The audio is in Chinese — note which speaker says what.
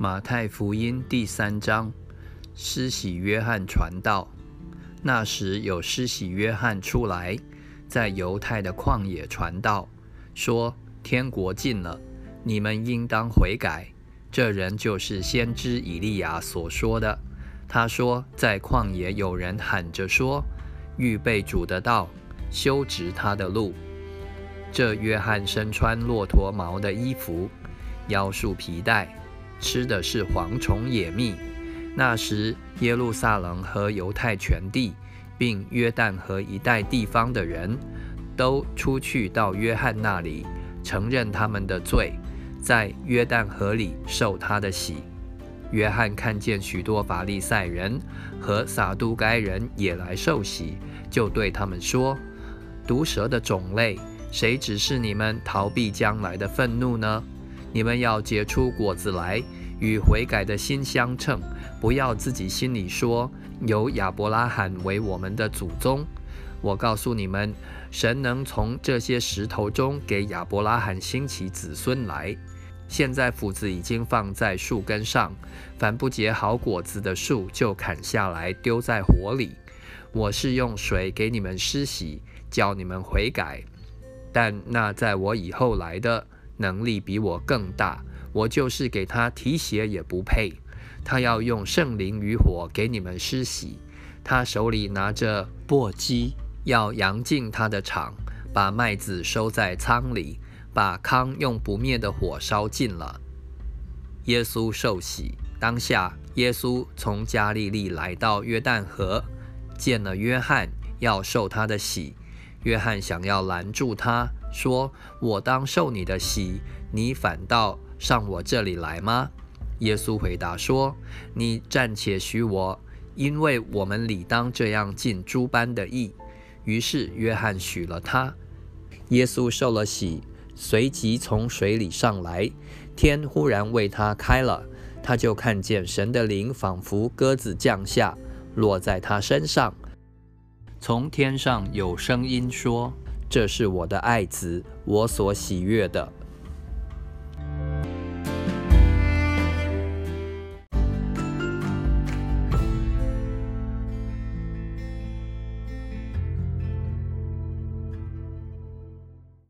Speaker 1: 马太福音第三章，施洗约翰传道。那时有施洗约翰出来，在犹太的旷野传道，说：天国近了，你们应当悔改。这人就是先知以利亚所说的。他说，在旷野有人喊着说：预备主的道，修直他的路。这约翰身穿骆驼毛的衣服，腰束皮带。吃的是蝗虫野蜜。那时，耶路撒冷和犹太全地，并约旦河一带地方的人，都出去到约翰那里，承认他们的罪，在约旦河里受他的洗。约翰看见许多法利赛人和撒都该人也来受洗，就对他们说：“毒蛇的种类，谁指示你们逃避将来的愤怒呢？”你们要结出果子来，与悔改的心相称。不要自己心里说有亚伯拉罕为我们的祖宗。我告诉你们，神能从这些石头中给亚伯拉罕兴起子孙来。现在斧子已经放在树根上，凡不结好果子的树就砍下来丢在火里。我是用水给你们施洗，叫你们悔改。但那在我以后来的。能力比我更大，我就是给他提鞋也不配。他要用圣灵与火给你们施洗，他手里拿着簸箕，要扬进他的场，把麦子收在仓里，把糠用不灭的火烧尽了。耶稣受洗当下，耶稣从加利利来到约旦河，见了约翰，要受他的洗。约翰想要拦住他。说：“我当受你的洗，你反倒上我这里来吗？”耶稣回答说：“你暂且许我，因为我们理当这样尽诸般的义。”于是约翰许了他。耶稣受了洗，随即从水里上来，天忽然为他开了，他就看见神的灵仿佛鸽子降下，落在他身上。从天上有声音说。这是我的爱子，我所喜悦的。